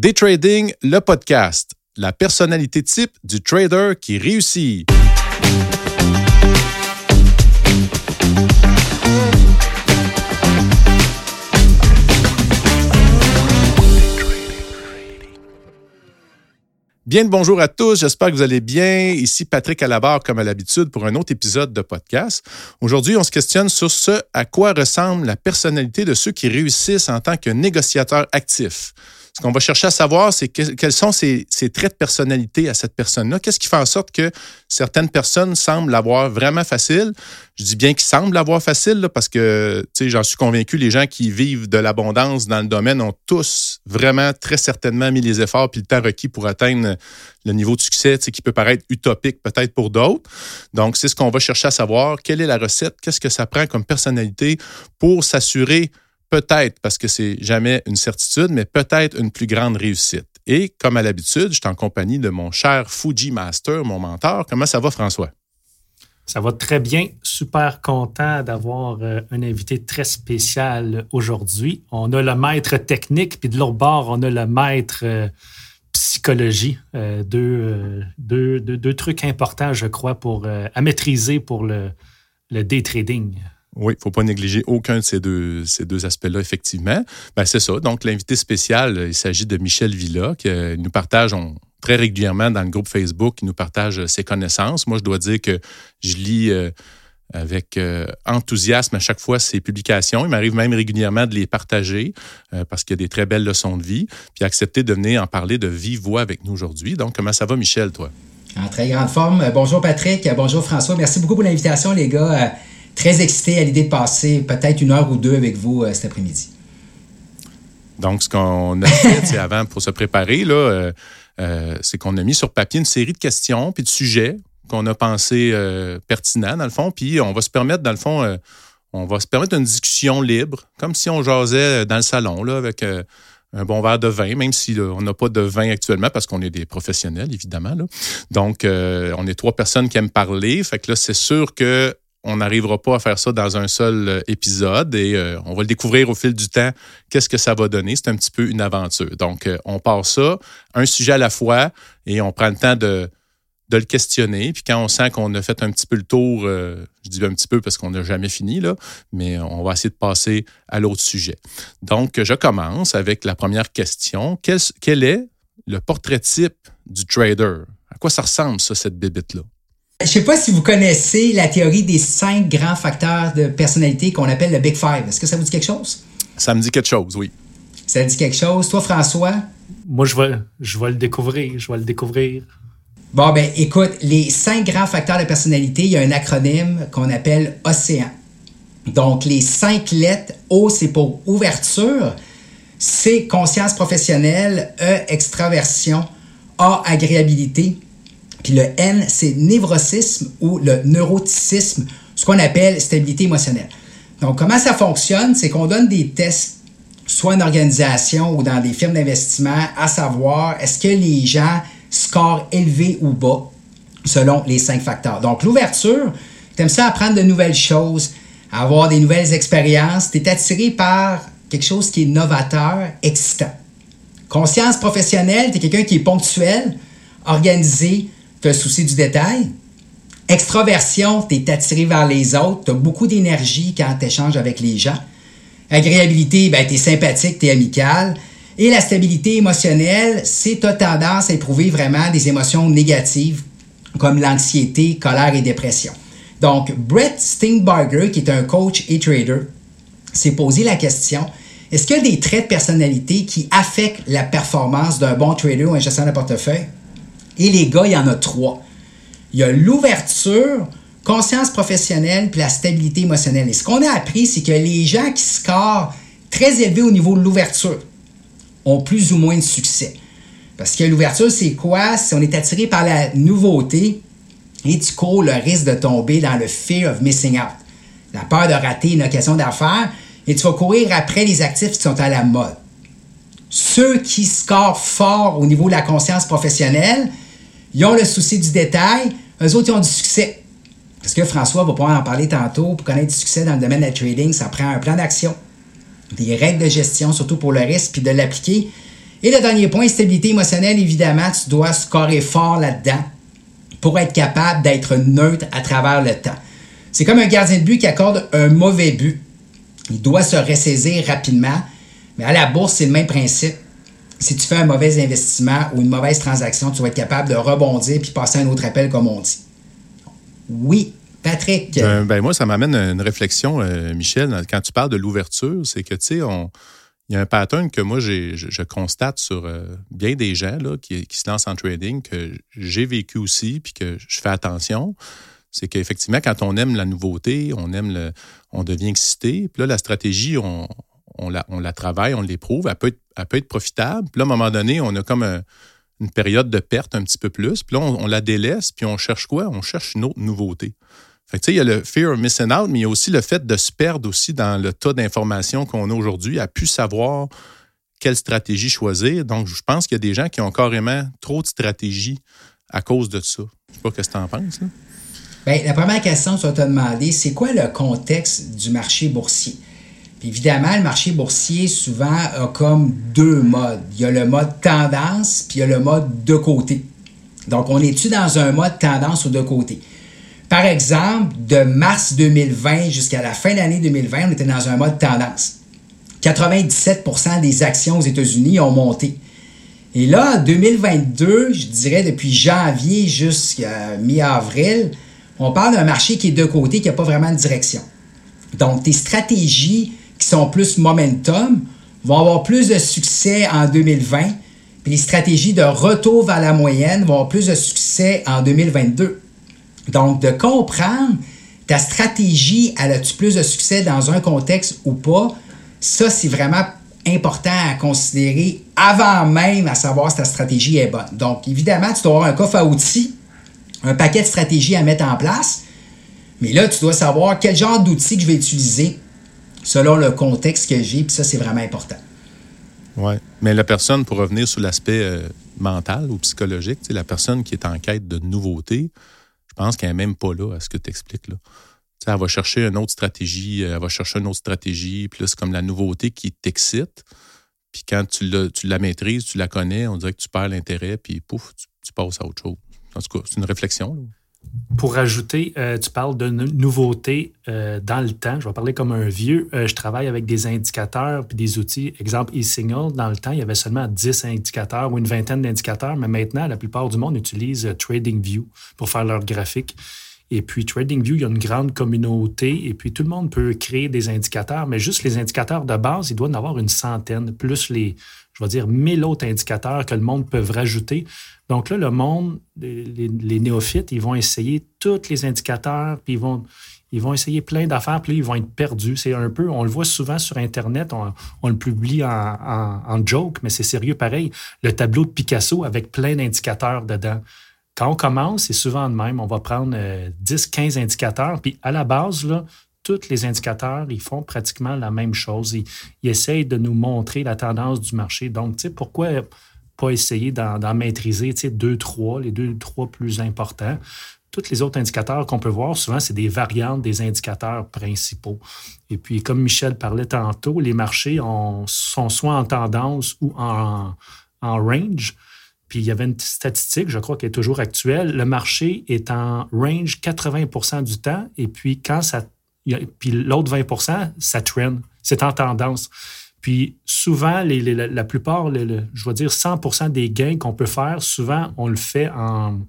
Day Trading, le podcast, la personnalité type du trader qui réussit. Bien le bonjour à tous, j'espère que vous allez bien. Ici Patrick à la barre comme à l'habitude pour un autre épisode de podcast. Aujourd'hui, on se questionne sur ce à quoi ressemble la personnalité de ceux qui réussissent en tant que négociateurs actifs. Ce qu'on va chercher à savoir, c'est quels sont ces, traits de personnalité à cette personne-là? Qu'est-ce qui fait en sorte que certaines personnes semblent l'avoir vraiment facile? Je dis bien qu'ils semblent l'avoir facile parce que, j'en suis convaincu, les gens qui vivent de l'abondance dans le domaine ont tous vraiment très certainement mis les efforts puis le temps requis pour atteindre le niveau de succès qui peut paraître utopique peut-être pour d'autres. Donc, c'est ce qu'on va chercher à savoir. Quelle est la recette? Qu'est-ce que ça prend comme personnalité pour s'assurer peut-être, parce que c'est jamais une certitude, mais peut-être une plus grande réussite. Et comme à l'habitude, je suis en compagnie de mon cher Fuji Master, mon mentor. Comment ça va, François? Ça va très bien. Super content d'avoir euh, un invité très spécial aujourd'hui. On a le maître technique, puis de l'autre bord, on a le maître euh, psychologie. Euh, deux, deux, trucs importants, je crois, pour, à maîtriser pour le day trading. Oui, il ne faut pas négliger aucun de ces deux, ces deux aspects-là, effectivement. Ben, c'est ça. Donc, l'invité spécial, il s'agit de Michel Villa, qui euh, nous partage très régulièrement dans le groupe Facebook, qui nous partage ses connaissances. Moi, je dois dire que je lis euh, avec euh, enthousiasme à chaque fois ses publications. Il m'arrive même régulièrement de les partager parce qu'il y a des très belles leçons de vie. Puis accepter de venir en parler de vive voix avec nous aujourd'hui. Donc, comment ça va, Michel, toi? En très grande forme. Bonjour Patrick, bonjour François. Merci beaucoup pour l'invitation, les gars très excité à l'idée de passer peut-être une heure ou deux avec vous euh, cet après-midi. Donc, ce qu'on a fait avant pour se préparer, euh, euh, c'est qu'on a mis sur papier une série de questions puis de sujets qu'on a pensé pertinents, dans le fond. Puis on va se permettre, dans le fond, on va se permettre une discussion libre, comme si on jasait dans le salon, là, avec un bon verre de vin, même si on n'a pas de vin actuellement parce qu'on est des professionnels, évidemment. Donc, on est trois personnes qui aiment parler. Fait que là, c'est sûr que on n'arrivera pas à faire ça dans un seul euh, épisode et euh, on va le découvrir au fil du temps. Qu'est-ce que ça va donner? C'est un petit peu une aventure. Donc, euh, on part ça, un sujet à la fois et on prend le temps de, le questionner. Puis quand on sent qu'on a fait un petit peu le tour, je dis un petit peu parce qu'on n'a jamais fini, là, mais on va essayer de passer à l'autre sujet. Donc, je commence avec la première question. Quel, est le portrait type du trader? À quoi ça ressemble, ça, cette bébite-là? Je ne sais pas si vous connaissez la théorie des cinq grands facteurs de personnalité qu'on appelle le Big Five. Est-ce que ça vous dit quelque chose? Ça me dit quelque chose, oui. Ça dit quelque chose. Toi, François? Moi, je vais, je vais le découvrir. Je vais le découvrir. Bon, ben, écoute, les cinq grands facteurs de personnalité, il y a un acronyme qu'on appelle OCEAN. Donc, les cinq lettres, O, c'est pour ouverture, C, conscience professionnelle, E, extraversion, A, agréabilité, puis le N, c'est névrosisme ou le neuroticisme, ce qu'on appelle stabilité émotionnelle. Donc, comment ça fonctionne? C'est qu'on donne des tests, soit en organisation ou dans des firmes d'investissement, à savoir est-ce que les gens scorent élevé ou bas selon les cinq facteurs. Donc, l'ouverture, tu aimes ça apprendre de nouvelles choses, avoir des nouvelles expériences, tu es attiré par quelque chose qui est novateur, excitant. Conscience professionnelle, tu es quelqu'un qui est ponctuel, organisé, tu as souci du détail. Extraversion, tu es attiré vers les autres, tu as beaucoup d'énergie quand tu échanges avec les gens. Agréabilité, ben, tu es sympathique, tu es amical. Et la stabilité émotionnelle, c'est ta tendance à éprouver vraiment des émotions négatives comme l'anxiété, colère et dépression. Donc, Brett Steinbarger, qui est un coach et trader, s'est posé la question est-ce qu'il y a des traits de personnalité qui affectent la performance d'un bon trader ou un gestionnaire de portefeuille? Et les gars, il y en a trois. Il y a l'ouverture, conscience professionnelle, puis la stabilité émotionnelle. Et ce qu'on a appris, c'est que les gens qui scorent très élevé au niveau de l'ouverture ont plus ou moins de succès. Parce que l'ouverture, c'est quoi? Si on est attiré par la nouveauté et tu cours le risque de tomber dans le fear of missing out, la peur de rater une occasion d'affaires, et tu vas courir après les actifs qui sont à la mode. Ceux qui scorent fort au niveau de la conscience professionnelle, ils ont le souci du détail. Eux autres, ils ont du succès. Parce que François va pouvoir en parler tantôt. Pour connaître du succès dans le domaine du trading, ça prend un plan d'action, des règles de gestion, surtout pour le risque, puis de l'appliquer. Et le dernier point, stabilité émotionnelle, évidemment, tu dois scorer fort là-dedans pour être capable d'être neutre à travers le temps. C'est comme un gardien de but qui accorde un mauvais but. Il doit se ressaisir rapidement, mais à la bourse, c'est le même principe. Si tu fais un mauvais investissement ou une mauvaise transaction, tu vas être capable de rebondir puis passer à un autre appel, comme on dit. Oui, Patrick. Ben, ben moi, ça m'amène à une réflexion, euh, Michel, quand tu parles de l'ouverture, c'est que, tu sais, il y a un pattern que moi, je, constate sur euh, bien des gens là, qui, qui, se lancent en trading, que j'ai vécu aussi, puis que je fais attention. C'est qu'effectivement, quand on aime la nouveauté, on aime le, on devient excité. Puis là, la stratégie, on, on, la, on la travaille, on l'éprouve, elle peut, être, elle peut être profitable. Puis là, à un moment donné, on a comme une période de perte un petit peu plus. Puis là, on, la délaisse, puis on cherche quoi? On cherche une autre nouveauté. Fait que, il y a le fear of missing out, mais il y a aussi le fait de se perdre aussi dans le tas d'informations qu'on a aujourd'hui, à pu savoir quelle stratégie choisir. Donc, je pense qu'il y a des gens qui ont carrément trop de stratégies à cause de ça. Je sais pas ce que tu en penses. Bien, la première question que tu vas te demander, c'est quoi le contexte du marché boursier? Évidemment, le marché boursier, souvent, a comme deux modes. Il y a le mode tendance, puis il y a le mode de côté. Donc, on est-tu dans un mode tendance ou de côté? Par exemple, de mars 2020 jusqu'à la fin de l'année 2020, on était dans un mode tendance. 97% des actions aux États-Unis ont monté. Et là, 2022, je dirais depuis janvier jusqu'à mi-avril, on parle d'un marché qui est de côté, qui n'a pas vraiment de direction. Donc, tes stratégies qui sont plus momentum vont avoir plus de succès en 2020, puis les stratégies de retour vers la moyenne vont avoir plus de succès en 2022. Donc, de comprendre ta stratégie, elle a-tu plus de succès dans un contexte ou pas, ça, c'est vraiment important à considérer avant même à savoir si ta stratégie est bonne. Donc, évidemment, tu dois avoir un coffre à outils, un paquet de stratégies à mettre en place, mais là, tu dois savoir quel genre d'outils que je vais utiliser selon le contexte que j'ai, puis ça, c'est vraiment important. Oui, mais la personne, pour revenir sur l'aspect euh, mental ou psychologique, la personne qui est en quête de nouveautés, je pense qu'elle n'est même pas là à ce que tu expliques. Là. elle va chercher une autre stratégie, euh, elle va chercher une autre stratégie, puis là, c'est comme la nouveauté qui t'excite. Puis quand tu la, tu la maîtrises, tu la connais, on dirait que tu perds l'intérêt, puis pouf, tu, passes à autre chose. En tout cas, c'est une réflexion. Là. Pour ajouter, euh, tu parles de nouveautés euh, dans le temps. Je vais parler comme un vieux. Euh, je travaille avec des indicateurs puis des outils. Exemple, eSignal, dans le temps, il y avait seulement 10 indicateurs ou une vingtaine d'indicateurs, mais maintenant, la plupart du monde utilise TradingView pour faire leur graphique. Et puis, TradingView, il y a une grande communauté et puis tout le monde peut créer des indicateurs, mais juste les indicateurs de base, il doit en avoir une centaine, plus les, je vais dire, mille autres indicateurs que le monde peut rajouter. Donc là, le monde, les, néophytes, ils vont essayer tous les indicateurs, puis ils vont, ils vont essayer plein d'affaires, puis là, ils vont être perdus. C'est un peu, on le voit souvent sur Internet, on, le publie en, en joke, mais c'est sérieux pareil. Le tableau de Picasso avec plein d'indicateurs dedans. Quand on commence, c'est souvent de même. On va prendre 10, euh, 15 indicateurs, puis à la base, là, tous les indicateurs, ils font pratiquement la même chose. Ils, essayent de nous montrer la tendance du marché. Donc, tu sais, pourquoi pas essayer d'en maîtriser, tu sais, deux, trois, les deux, trois plus importants? Tous les autres indicateurs qu'on peut voir, souvent, c'est des variantes des indicateurs principaux. Et puis, comme Michel parlait tantôt, les marchés sont soit en tendance ou en range. Puis il y avait une statistique, je crois, qui est toujours actuelle. Le marché est en range 80% du temps, et puis quand ça. Puis l'autre 20% ça trend. C'est en tendance. Puis souvent, la plupart, je vais dire 100% des gains qu'on peut faire, souvent, on le fait en,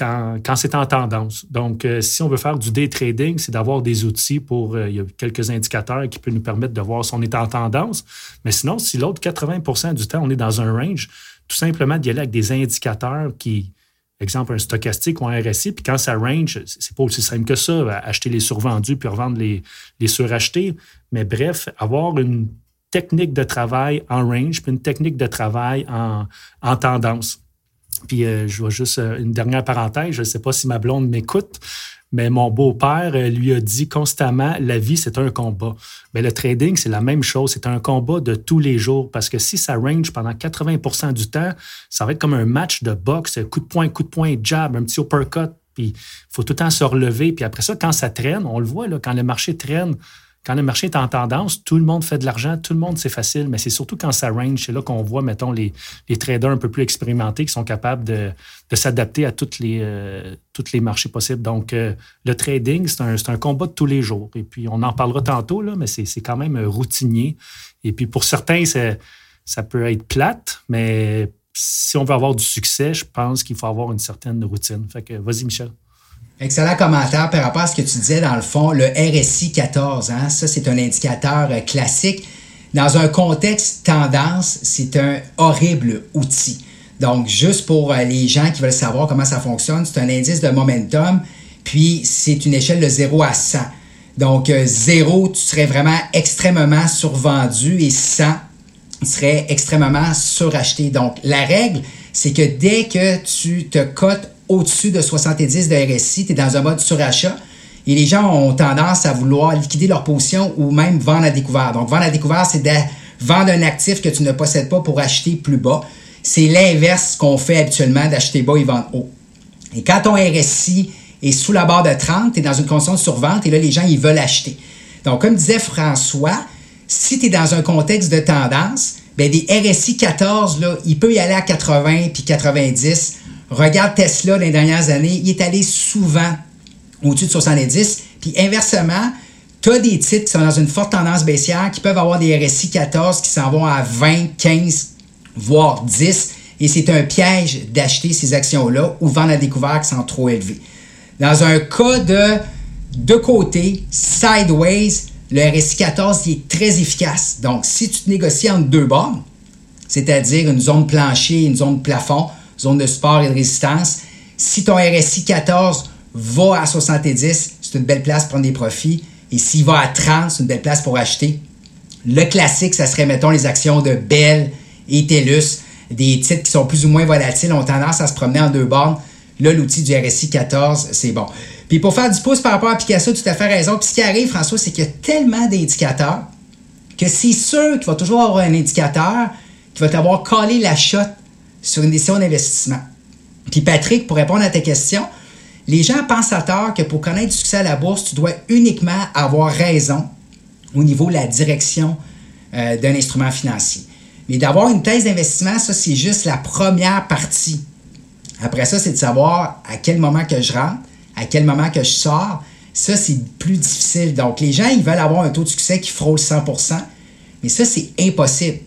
quand, c'est en tendance. Donc, euh, si on veut faire du day trading, c'est d'avoir des outils pour. Euh, il y a quelques indicateurs qui peuvent nous permettre de voir si on est en tendance. Mais sinon, si l'autre 80% du temps, on est dans un range, tout simplement d'y aller avec des indicateurs qui, exemple, un stochastique ou un RSI, puis quand ça range, c'est pas aussi simple que ça, acheter les survendus puis revendre les, les surachetés. Mais bref, avoir une technique de travail en range, puis une technique de travail en, en tendance. Puis euh, je vois juste euh, une dernière parenthèse, je ne sais pas si ma blonde m'écoute, mais mon beau-père euh, lui a dit constamment la vie, c'est un combat. Mais le trading, c'est la même chose. C'est un combat de tous les jours parce que si ça range pendant 80% du temps, ça va être comme un match de boxe, coup de poing, coup de poing, jab, un petit uppercut. Puis il faut tout le temps se relever. Puis après ça, quand ça traîne, on le voit, là, quand le marché traîne quand le marché est en tendance, tout le monde fait de l'argent, tout le monde, c'est facile, mais c'est surtout quand ça range, c'est là qu'on voit, mettons, les, les, traders un peu plus expérimentés qui sont capables de, de s'adapter à toutes les, euh, toutes les marchés possibles. Donc, euh, le trading, c'est un, un, combat de tous les jours. Et puis, on en parlera tantôt, là, mais c'est quand même routinier. Et puis, pour certains, ça peut être plate, mais si on veut avoir du succès, je pense qu'il faut avoir une certaine routine. Fait que, vas-y, Michel. Excellent commentaire par rapport à ce que tu disais dans le fond, le RSI 14, hein, ça c'est un indicateur euh, classique. Dans un contexte tendance, c'est un horrible outil. Donc, juste pour euh, les gens qui veulent savoir comment ça fonctionne, c'est un indice de momentum, puis c'est une échelle de 0 à 100. Donc, 0, euh, tu serais vraiment extrêmement survendu et 100, tu serais extrêmement suracheté. Donc, la règle, c'est que dès que tu te cotes au-dessus de 70 de RSI, tu es dans un mode surachat. Et les gens ont tendance à vouloir liquider leur position ou même vendre à découvert. Donc, vendre à découvert, c'est de vendre un actif que tu ne possèdes pas pour acheter plus bas. C'est l'inverse qu'on fait habituellement d'acheter bas et vendre haut. Et quand ton RSI est sous la barre de 30, tu es dans une condition de survente et là, les gens, ils veulent acheter. Donc, comme disait François, si tu es dans un contexte de tendance, ben des RSI 14, là, il peut y aller à 80 puis 90 Regarde Tesla les dernières années, il est allé souvent au-dessus de 70. Puis inversement, tu as des titres qui sont dans une forte tendance baissière qui peuvent avoir des RSI 14 qui s'en vont à 20, 15, voire 10. Et c'est un piège d'acheter ces actions-là ou vendre à découvert qui sont trop élevés. Dans un cas de de côté, sideways, le RSI 14 est très efficace. Donc, si tu te négocies entre deux bornes, c'est-à-dire une zone plancher et une zone plafond, zone de sport et de résistance. Si ton RSI 14 va à 70, c'est une belle place pour prendre des profits. Et s'il va à 30, c'est une belle place pour acheter. Le classique, ça serait, mettons, les actions de Bell et TELUS. Des titres qui sont plus ou moins volatiles, ont tendance à se promener en deux bornes. Là, l'outil du RSI 14, c'est bon. Puis pour faire du pouce par rapport à Picasso, tu as fait raison. Puis ce qui arrive, François, c'est qu'il y a tellement d'indicateurs que c'est sûr qu'il va toujours avoir un indicateur qui va t'avoir collé la shot sur une décision d'investissement. Puis Patrick, pour répondre à ta question, les gens pensent à tort que pour connaître du succès à la bourse, tu dois uniquement avoir raison au niveau de la direction euh, d'un instrument financier. Mais d'avoir une thèse d'investissement, ça, c'est juste la première partie. Après ça, c'est de savoir à quel moment que je rentre, à quel moment que je sors. Ça, c'est plus difficile. Donc, les gens, ils veulent avoir un taux de succès qui frôle 100% mais ça, c'est impossible.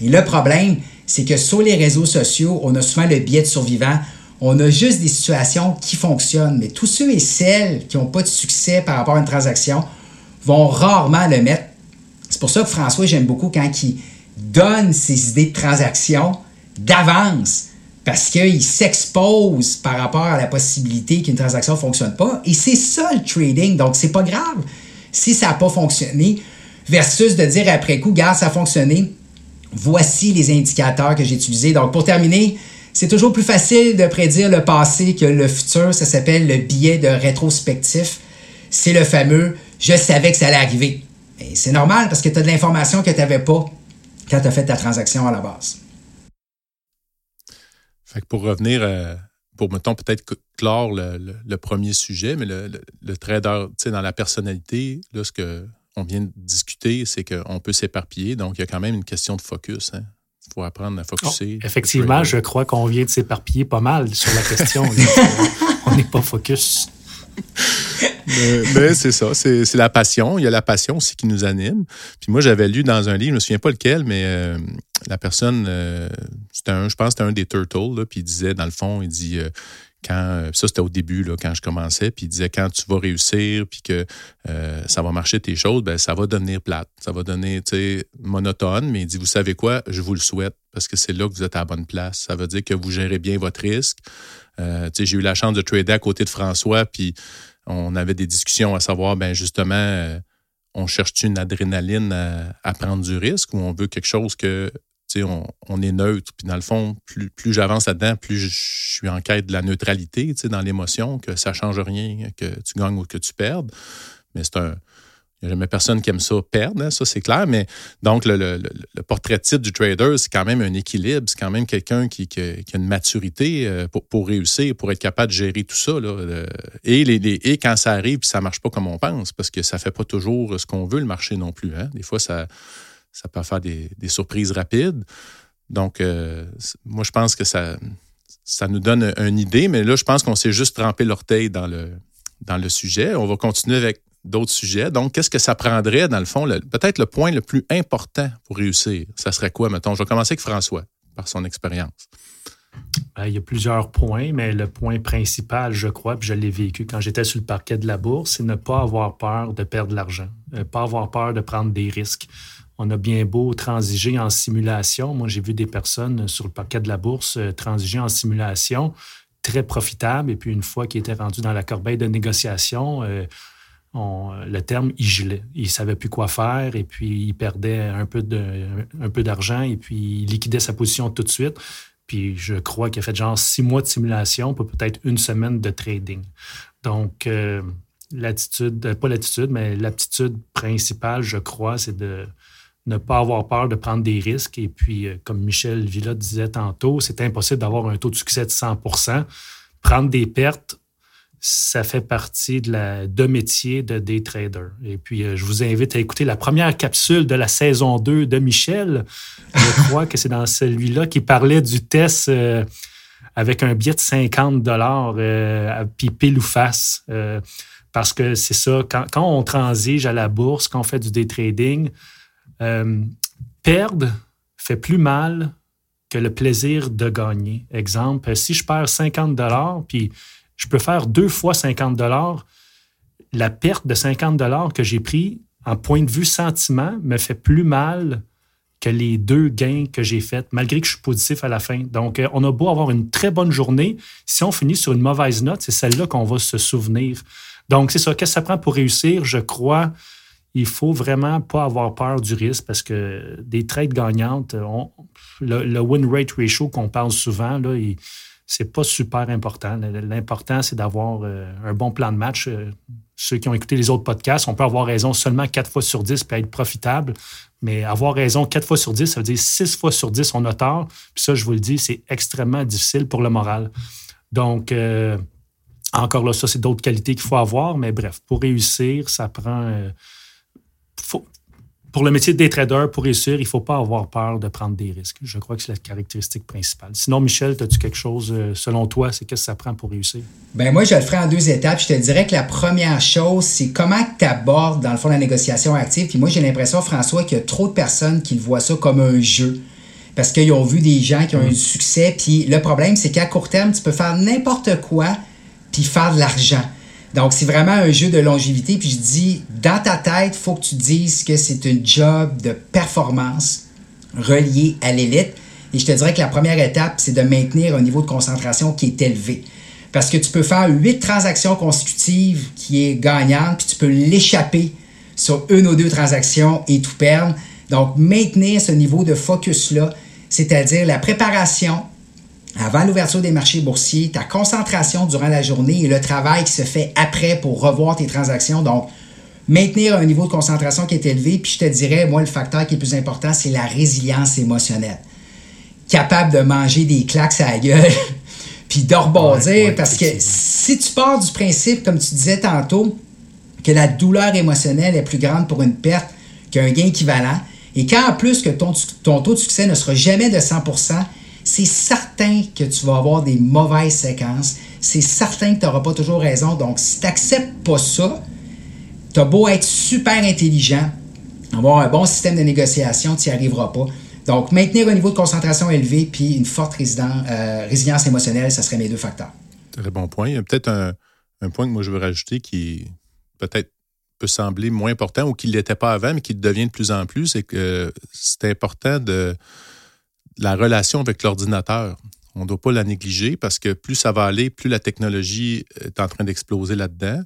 Et le problème, c'est que sur les réseaux sociaux, on a souvent le biais de survivant. On a juste des situations qui fonctionnent, mais tous ceux et celles qui n'ont pas de succès par rapport à une transaction vont rarement le mettre. C'est pour ça que François, j'aime beaucoup quand il donne ses idées de transaction d'avance parce qu'il s'expose par rapport à la possibilité qu'une transaction ne fonctionne pas. Et c'est ça le trading. Donc, c'est pas grave si ça n'a pas fonctionné versus de dire après coup, gars, ça a fonctionné voici les indicateurs que j'ai utilisés. Donc, pour terminer, c'est toujours plus facile de prédire le passé que le futur. Ça s'appelle le biais de rétrospectif. C'est le fameux je savais que ça allait arriver. c'est normal parce que tu as de l'information que tu n'avais pas quand tu as fait ta transaction à la base. Fait que pour revenir, euh, pour mettons peut-être clore le, premier sujet, mais le, trader, tu sais, dans la personnalité, là, ce que on vient de discuter, c'est qu'on peut s'éparpiller. Donc, il y a quand même une question de focus. Hein. Il faut apprendre à focuser. Oh, effectivement, je crois qu'on vient de s'éparpiller pas mal sur la question. on n'est pas focus. mais, c'est ça, c'est la passion. Il y a la passion aussi qui nous anime. Puis moi, j'avais lu dans un livre, je ne me souviens pas lequel, mais euh, la personne, euh, c'était un, je pense que c'était un des Turtles, puis il disait, dans le fond, il dit euh, quand euh, ça c'était au début là, quand je commençais puis il disait quand tu vas réussir puis que euh, ça va marcher tes choses ben ça va devenir plate. Ça va donner monotone mais il dit vous savez quoi? Je vous le souhaite parce que c'est là que vous êtes à la bonne place. Ça veut dire que vous gérez bien votre risque. Euh, j'ai eu la chance de trader à côté de François puis on avait des discussions à savoir ben justement on cherche une adrénaline à, prendre du risque ou on veut quelque chose que on, est neutre. Puis dans le fond, plus, plus j'avance là-dedans, plus je suis en quête de la neutralité dans l'émotion, que ça ne change rien, que tu gagnes ou que tu perdes. Mais c'est un. Il n'y a jamais personne qui aime ça perdre, hein, ça c'est clair, mais donc le, portrait type du trader, c'est quand même un équilibre, c'est quand même quelqu'un qui, a une maturité euh, pour, réussir, pour être capable de gérer tout ça. et, les, et quand ça arrive, puis ça ne marche pas comme on pense, parce que ça ne fait pas toujours ce qu'on veut, le marché non plus. Hein. Des fois, ça, ça peut faire des, surprises rapides. Donc, euh, moi, je pense que ça, ça nous donne une idée, mais là, je pense qu'on s'est juste trempé l'orteil dans le, dans le sujet. On va continuer avec d'autres sujets. Donc, qu'est-ce que ça prendrait, dans le fond, peut-être le point le plus important pour réussir? Ça serait quoi, mettons? Je vais commencer avec François, par son expérience. Ben, il y a plusieurs points, mais le point principal, je crois, puis je l'ai vécu quand j'étais sur le parquet de la bourse, c'est ne pas avoir peur de perdre l'argent, ne pas avoir peur de prendre des risques. On a bien beau transiger en simulation. Moi, j'ai vu des personnes sur le parquet de la bourse euh, transiger en simulation, très profitable. Et puis, une fois qu'ils étaient rendus dans la corbeille de négociation, euh, le terme, il gelait. Il ne savait plus quoi faire et puis il perdait un peu, d'argent et puis il liquidait sa position tout de suite. Puis je crois qu'il a fait genre six mois de simulation pour peut-être une semaine de trading. Donc, euh, l'attitude, pas l'attitude, mais l'aptitude principale, je crois, c'est de ne pas avoir peur de prendre des risques. Et puis, euh, comme Michel Villa disait tantôt, c'est impossible d'avoir un taux de succès de 100% Prendre des pertes, ça fait partie de la de métier de day trader. Et puis, euh, je vous invite à écouter la première capsule de la saison 2 de Michel. Je crois que c'est dans celui-là qui parlait du test euh, avec un billet de 50 dollars, euh, puis pile ou face. parce que c'est ça, quand, quand, on transige à la bourse, quand on fait du day trading, perdre fait plus mal que le plaisir de gagner. Exemple, si je perds 50 dollars, puis je peux faire deux fois 50 dollars. La perte de 50 dollars que j'ai pris en point de vue sentiment me fait plus mal que les deux gains que j'ai faits, malgré que je suis positif à la fin. Donc, euh, on a beau avoir une très bonne journée, si on finit sur une mauvaise note, c'est celle-là qu'on va se souvenir. Donc, c'est ça. Qu'est-ce que ça prend pour réussir? Je crois il faut vraiment pas avoir peur du risque parce que des trades gagnantes, le, win rate ratio qu'on parle souvent, là, il, c'est pas super important. L'important, c'est d'avoir euh, un bon plan de match. Euh, ceux qui ont écouté les autres podcasts, on peut avoir raison seulement quatre fois sur 10 et être profitable. Mais avoir raison quatre fois sur 10, ça veut dire six fois sur 10, on a tort. Puis ça, je vous le dis, c'est extrêmement difficile pour le moral. Donc, euh, encore là, ça, c'est d'autres qualités qu'il faut avoir. Mais bref, pour réussir, ça prend pour le métier des traders, pour réussir, il ne faut pas avoir peur de prendre des risques. Je crois que c'est la caractéristique principale. Sinon, Michel, as-tu quelque chose, euh, selon toi, c'est qu'est-ce que ça prend pour réussir? Ben moi, je le ferai en deux étapes. Je te dirais que la première chose, c'est comment tu abordes, dans le fond, la négociation active. Puis moi, j'ai l'impression, François, qu'il y a trop de personnes qui voient ça comme un jeu. Parce qu'ils ont vu des gens qui ont eu du succès. Puis le problème, c'est qu'à court terme, tu peux faire n'importe quoi puis faire de l'argent. Donc, c'est vraiment un jeu de longévité. Puis je dis, dans ta tête, faut que tu dises que c'est un job de performance relié à l'élite. Et je te dirais que la première étape, c'est de maintenir un niveau de concentration qui est élevé. Parce que tu peux faire huit transactions consécutives qui est gagnante, puis tu peux l'échapper sur une ou deux transactions et tout perdre. Donc, maintenir ce niveau de focus-là, c'est-à-dire la préparation, avant l'ouverture des marchés boursiers, ta concentration durant la journée et le travail qui se fait après pour revoir tes transactions. Donc, maintenir un niveau de concentration qui est élevé. Puis je te dirais, moi, le facteur qui est le plus important, c'est la résilience émotionnelle. Capable de manger des claques à la gueule, puis de rebondir. parce que si tu pars du principe, comme tu disais tantôt, que la douleur émotionnelle est plus grande pour une perte qu'un gain équivalent, et qu'en plus que ton, ton taux de succès ne sera jamais de 100 c'est certain que tu vas avoir des mauvaises séquences. C'est certain que tu n'auras pas toujours raison. Donc, si tu n'acceptes pas ça, tu as beau être super intelligent, avoir un bon système de négociation, tu n'y arriveras pas. Donc, maintenir un niveau de concentration élevé puis une forte euh, résilience émotionnelle, ce serait mes deux facteurs. Très bon point. Il y a peut-être un, un, point que moi je veux rajouter qui peut-être peut sembler moins important ou qui ne l'était pas avant, mais qui devient de plus en plus, c'est que c'est important de la relation avec l'ordinateur. On ne doit pas la négliger parce que plus ça va aller, plus la technologie est en train d'exploser là-dedans.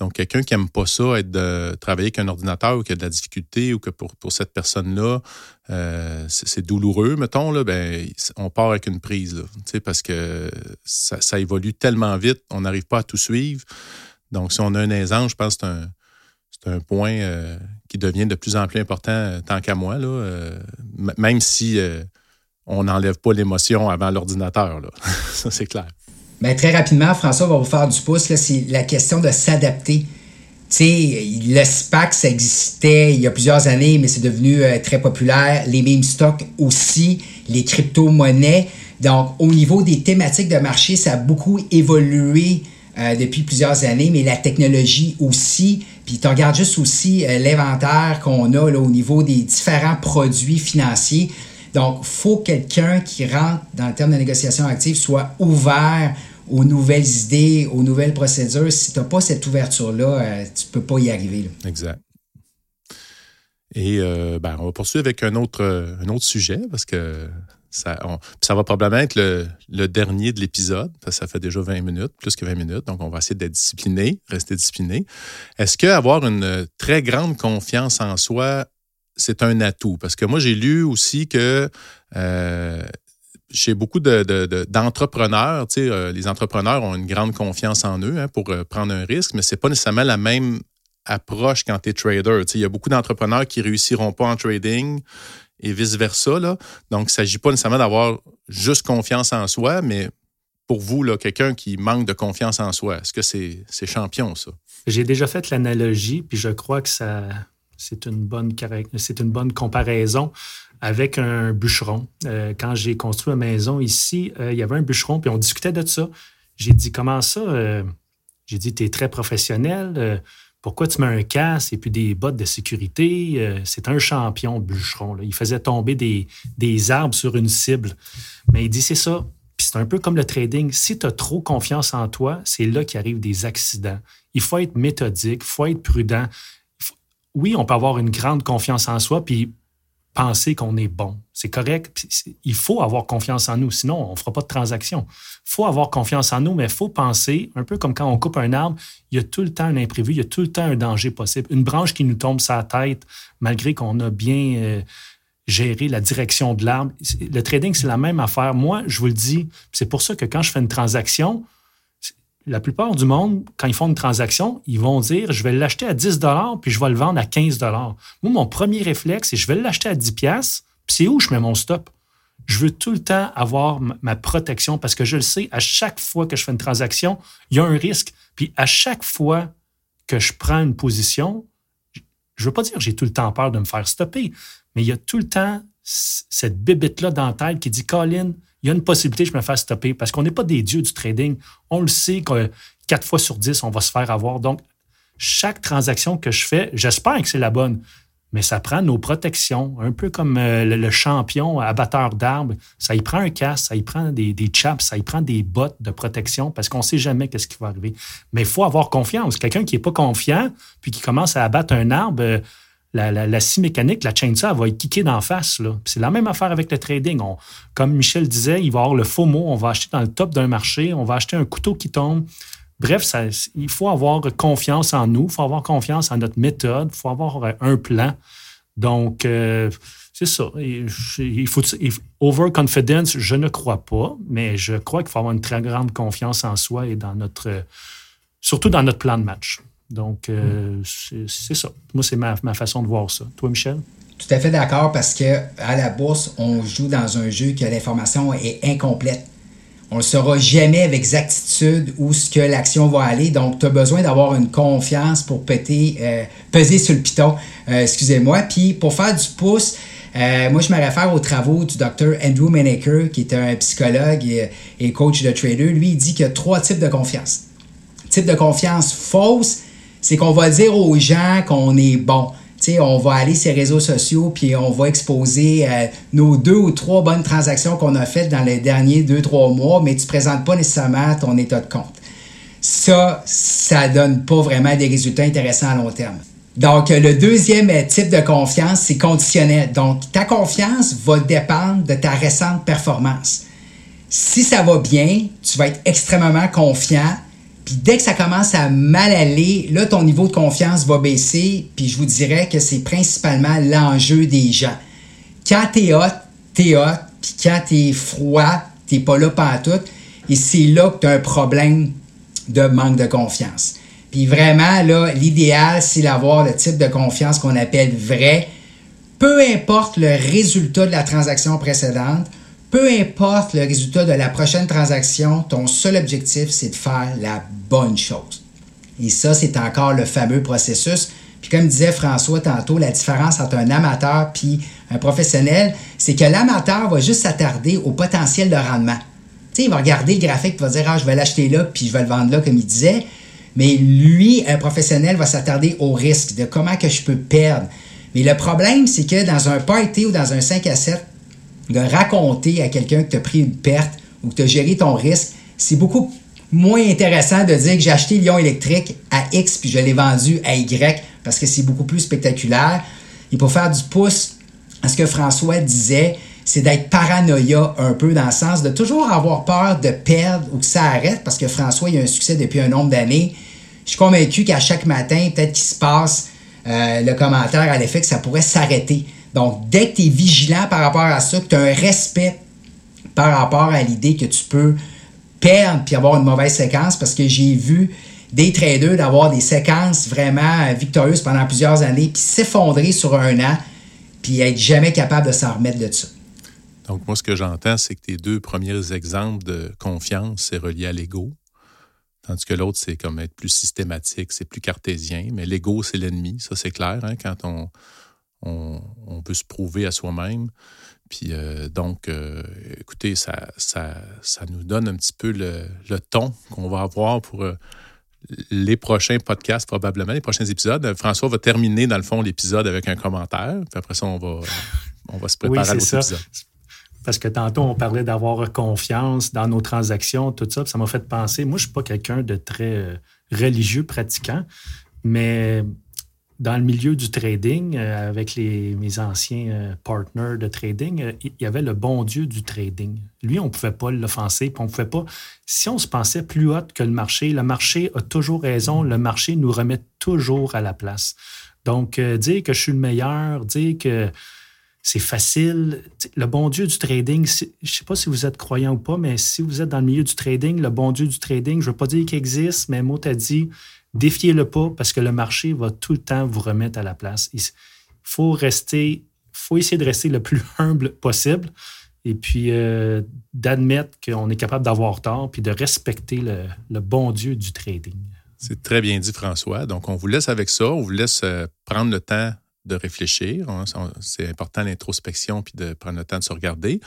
Donc, quelqu'un qui n'aime pas ça, être de travailler avec un ordinateur ou qui a de la difficulté ou que pour, pour cette personne-là, euh, c'est douloureux, mettons, là, ben, on part avec une prise, là, parce que ça, évolue tellement vite, on n'arrive pas à tout suivre. Donc, si on a un aisance, je pense que c'est un, un point euh, qui devient de plus en plus important euh, tant qu'à moi, là, même si on n'enlève pas l'émotion avant l'ordinateur. ça, c'est clair. Mais très rapidement, François va vous faire du pouce. C'est la question de s'adapter. Le SPAC, ça existait il y a plusieurs années, mais c'est devenu très populaire. Les meme stocks aussi, les crypto-monnaies. Donc, au niveau des thématiques de marché, ça a beaucoup évolué euh, depuis plusieurs années, mais la technologie aussi. Puis tu regardes juste aussi euh, l'inventaire qu'on a là, au niveau des différents produits financiers. Donc, faut quelqu'un qui rentre dans le terme de négociation active soit ouvert aux nouvelles idées, aux nouvelles procédures. Si tu n'as pas cette ouverture-là, euh, tu ne peux pas y arriver. Exact. Et ben, on va poursuivre avec un autre, un autre sujet parce que ça, ça va probablement être le, dernier de l'épisode, ça fait déjà 20 minutes, plus que 20 minutes, donc on va essayer d'être discipliné, rester discipliné. Est-ce qu'avoir une très grande confiance en soi, c'est un atout? Parce que moi, j'ai lu aussi que euh, chez beaucoup d'entrepreneurs, de, euh, les entrepreneurs ont une grande confiance en eux hein, pour euh, prendre un risque, mais ce n'est pas nécessairement la même approche quand tu es trader. Il y a beaucoup d'entrepreneurs qui réussiront pas en trading et vice-versa. Donc, il ne s'agit pas nécessairement d'avoir juste confiance en soi, mais pour vous, quelqu'un qui manque de confiance en soi, est-ce que c'est champion, ça? J'ai déjà fait l'analogie, puis je crois que ça c'est une bonne comparaison avec un bûcheron. Euh, quand j'ai construit ma maison ici, euh, il y avait un bûcheron, puis on discutait de ça. J'ai dit comment ça? Euh, j'ai dit, tu es très professionnel pourquoi tu mets un casque et puis des bottes de sécurité? C'est un champion, bûcheron. Il faisait tomber des, des, arbres sur une cible. Mais il dit, c'est ça. Puis c'est un peu comme le trading. Si tu as trop confiance en toi, c'est là qu'arrivent des accidents. Il faut être méthodique, il faut être prudent. Oui, on peut avoir une grande confiance en soi, puis penser qu'on est bon. C'est correct. Il faut avoir confiance en nous, sinon on ne fera pas de transaction. Il faut avoir confiance en nous, mais il faut penser, un peu comme quand on coupe un arbre, il y a tout le temps un imprévu, il y a tout le temps un danger possible. Une branche qui nous tombe sur la tête, malgré qu'on a bien euh, géré la direction de l'arbre. Le trading, c'est la même affaire. Moi, je vous le dis, c'est pour ça que quand je fais une transaction, la plupart du monde, quand ils font une transaction, ils vont dire je vais l'acheter à 10 puis je vais le vendre à 15 Moi, mon premier réflexe, c'est je vais l'acheter à 10 puis c'est où je mets mon stop? Je veux tout le temps avoir ma protection parce que je le sais, à chaque fois que je fais une transaction, il y a un risque. Puis à chaque fois que je prends une position, je ne veux pas dire que j'ai tout le temps peur de me faire stopper, mais il y a tout le temps cette bébête-là dans tête qui dit Colin, il y a une possibilité que je me fasse stopper parce qu'on n'est pas des dieux du trading. On le sait que quatre fois sur dix, on va se faire avoir. Donc, chaque transaction que je fais, j'espère que c'est la bonne, mais ça prend nos protections, un peu comme euh, le, champion abatteur d'arbres. Ça y prend un casque, ça y prend des, des chaps, ça y prend des bottes de protection parce qu'on ne sait jamais qu'est-ce qui va arriver. Mais il faut avoir confiance. Quelqu'un qui n'est pas confiant, puis qui commence à abattre un arbre, euh, la, scie mécanique, la chainsaw, elle va être kickée d'en face. C'est la même affaire avec le trading. comme Michel disait, il va y avoir le faux mot. On va acheter dans le top d'un marché, on va acheter un couteau qui tombe. Bref, il faut avoir confiance en nous, il faut avoir confiance en notre méthode, il faut avoir euh, un plan. Donc, euh, c'est ça. Il faut, overconfidence, je ne crois pas, mais je crois qu'il faut avoir une très grande confiance en soi et dans notre, surtout dans notre plan de match. Donc, euh, c'est ça. Moi, c'est ma, façon de voir ça. Toi, Michel? Tout à fait d'accord parce que à la bourse, on joue dans un jeu que l'information est incomplète. On ne saura jamais avec exactitude où ce que l'action va aller. Donc, tu as besoin d'avoir une confiance pour péter, euh, peser sur le piton. Euh, excusez-moi. Puis, pour faire du pouce, moi, je me réfère aux travaux du docteur Andrew Menaker, qui est un psychologue et, et coach de trader. Lui, il dit qu'il y a trois types de confiance. Type de confiance fausse, c'est qu'on va dire aux gens qu'on est bon. on va aller sur les réseaux sociaux puis on va exposer euh, nos deux ou trois bonnes transactions qu'on a faites dans les derniers deux, trois mois, mais tu ne présentes pas nécessairement ton état de compte. Ça, ça donne pas vraiment des résultats intéressants à long terme. Donc, le deuxième type de confiance, c'est conditionnel. Donc, ta confiance va dépendre de ta récente performance. Si ça va bien, tu vas être extrêmement confiant puis dès que ça commence à mal aller, là, ton niveau de confiance va baisser. Puis je vous dirais que c'est principalement l'enjeu des gens. Quand t'es hot, t'es hot. Puis quand t'es froid, t'es pas là tout. Et c'est là que tu un problème de manque de confiance. Puis vraiment, là, l'idéal, c'est d'avoir le type de confiance qu'on appelle vrai. Peu importe le résultat de la transaction précédente, peu importe le résultat de la prochaine transaction, ton seul objectif, c'est de faire la bonne chose. Et ça, c'est encore le fameux processus. Puis comme disait François tantôt, la différence entre un amateur puis un professionnel, c'est que l'amateur va juste s'attarder au potentiel de rendement. Tu sais, il va regarder le graphique et va dire, ah, je vais l'acheter là, puis je vais le vendre là, comme il disait. Mais lui, un professionnel, va s'attarder au risque, de comment que je peux perdre. Mais le problème, c'est que dans un party ou dans un 5 à 7, de raconter à quelqu'un que tu as pris une perte ou que tu as géré ton risque, c'est beaucoup moins intéressant de dire que j'ai acheté Lyon électrique à X puis je l'ai vendu à Y parce que c'est beaucoup plus spectaculaire. Et pour faire du pouce à ce que François disait, c'est d'être paranoïa un peu dans le sens de toujours avoir peur de perdre ou que ça arrête parce que François, a un succès depuis un nombre d'années. Je suis convaincu qu'à chaque matin, peut-être qu'il se passe euh, le commentaire à l'effet que ça pourrait s'arrêter. Donc, dès que tu es vigilant par rapport à ça, que tu as un respect par rapport à l'idée que tu peux perdre puis avoir une mauvaise séquence, parce que j'ai vu des traders d'avoir des séquences vraiment victorieuses pendant plusieurs années, puis s'effondrer sur un an, puis être jamais capable de s'en remettre de ça. Donc, moi, ce que j'entends, c'est que tes deux premiers exemples de confiance, c'est relié à l'ego. Tandis que l'autre, c'est comme être plus systématique, c'est plus cartésien. Mais l'ego, c'est l'ennemi, ça c'est clair. Hein, quand on, on, peut se prouver à soi-même. Puis euh, donc, euh, écoutez, ça, ça, ça, nous donne un petit peu le, ton qu'on va avoir pour euh, les prochains podcasts, probablement, les prochains épisodes. François va terminer, dans le fond, l'épisode avec un commentaire. Puis après ça, on va, on va se préparer à l'autre épisode. Parce que tantôt, on parlait d'avoir confiance dans nos transactions, tout ça. ça m'a fait penser. Moi, je ne suis pas quelqu'un de très religieux pratiquant, mais dans le milieu du trading, euh, avec les, mes anciens euh, partners de trading, euh, il y avait le bon Dieu du trading. Lui, on ne pouvait pas l'offenser, on pouvait pas. Si on se pensait plus haut que le marché, le marché a toujours raison, le marché nous remet toujours à la place. Donc, dire que je suis le meilleur, dire que c'est facile. Le bon Dieu du trading, je ne sais pas si vous êtes croyant ou pas, mais si vous êtes dans le milieu du trading, le bon Dieu du trading, je ne veux pas dire qu'il existe, mais moi, tu dit, Défiez-le pas parce que le marché va tout le temps vous remettre à la place. Il faut rester, faut essayer de rester le plus humble possible et puis euh, d'admettre qu'on est capable d'avoir tort puis de respecter le, bon Dieu du trading. C'est très bien dit, François. Donc, on vous laisse avec ça. On vous laisse euh, prendre le temps de réfléchir. C'est important l'introspection puis de prendre le temps de se regarder.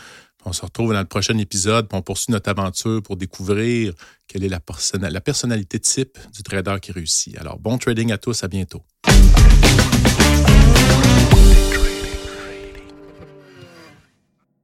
On se retrouve dans le prochain épisode, on poursuit notre aventure pour découvrir quelle est la, la personnalité type du trader qui réussit. Alors, bon trading à tous, à bientôt.